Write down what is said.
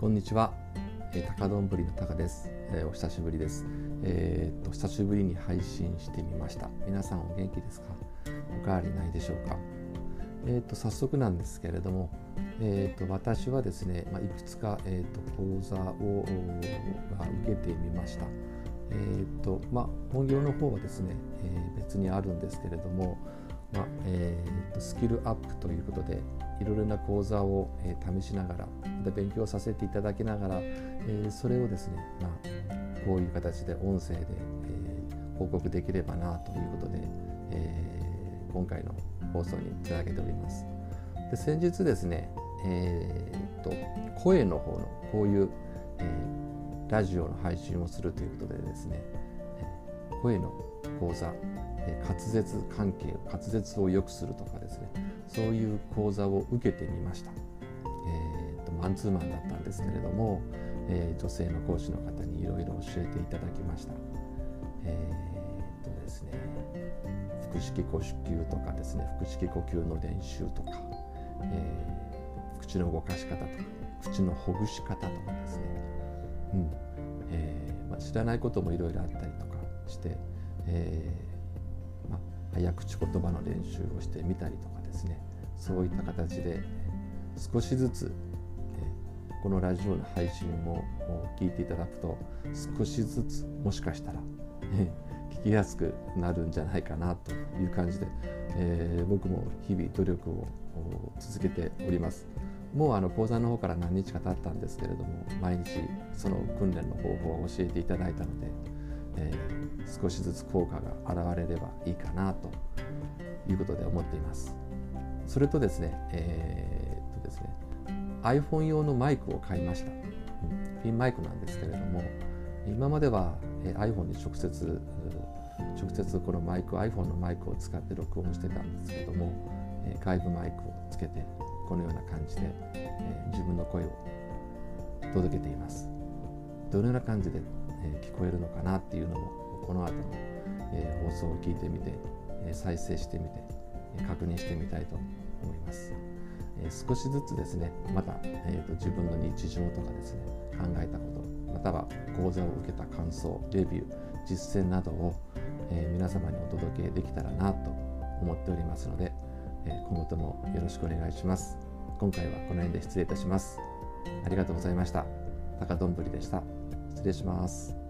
こんにちは、えー、高丼ぶりの高です、えー、お久しぶりです、えー、っと久しぶりに配信してみました。皆さんお元気ですか？おかわりないでしょうか？えー、っと早速なんですけれども、えー、っと私はですね、まあ、いくつか、えっと講座を受けてみました。えーとまあ、本業の方はですね、えー、別にあるんですけれども、まあえー、スキルアップということでいろいろな講座を、えー、試しながらで勉強させていただきながら、えー、それをですね、まあ、こういう形で音声で、えー、報告できればなということで、えー、今回の放送につなげております。で先日ですね、えーと、声の方のこういう、え、ラジオの配信をするということでですね声の講座滑舌関係滑舌を良くするとかですね。そういう講座を受けてみました、えーと、マンツーマンだったんですけれども、えー、女性の講師の方にいろいろ教えていただきました。えー、とですね腹式呼吸とかですね腹式呼吸の練習とか、えー、口の動かし方とか口のほぐし方とかですね、うん。えーまあ、知らないこともいろいろあったりとかして、えー早口言葉の練習をしてみたりとかですね。そういった形で少しずつこのラジオの配信を聞いていただくと少しずつもしかしたら聞きやすくなるんじゃないかなという感じで、えー、僕も日々努力を続けております。もうあの講座の方から何日か経ったんですけれども毎日その訓練の方法を教えていただいたのでえー、少しずつ効果が現れればいいかなということで思っています。それとですね、えー、っとですね、iPhone 用のマイクを買いました。ピンマイクなんですけれども、今まではえ iPhone に直接直接このマイク iPhone のマイクを使って録音してたんですけどもえ外部マイクをつけてこのような感じでえ自分の声を届けていますどのような感じでえ聞こえるのかなっていうのもこの後の、え放送を聞いてみて、え再生してみて、え確認してみたいと思います。え少しずつですねまた、えーと、自分の日常とかですね考えたことまたは講座を受けた感想レビュー実践などを、え皆様にお届けできたらなと思っておりますので、え今後ともよろしくお願いします。今回はこの辺で失礼いたします。ありがとうございました。高どんぶりでした。失礼します。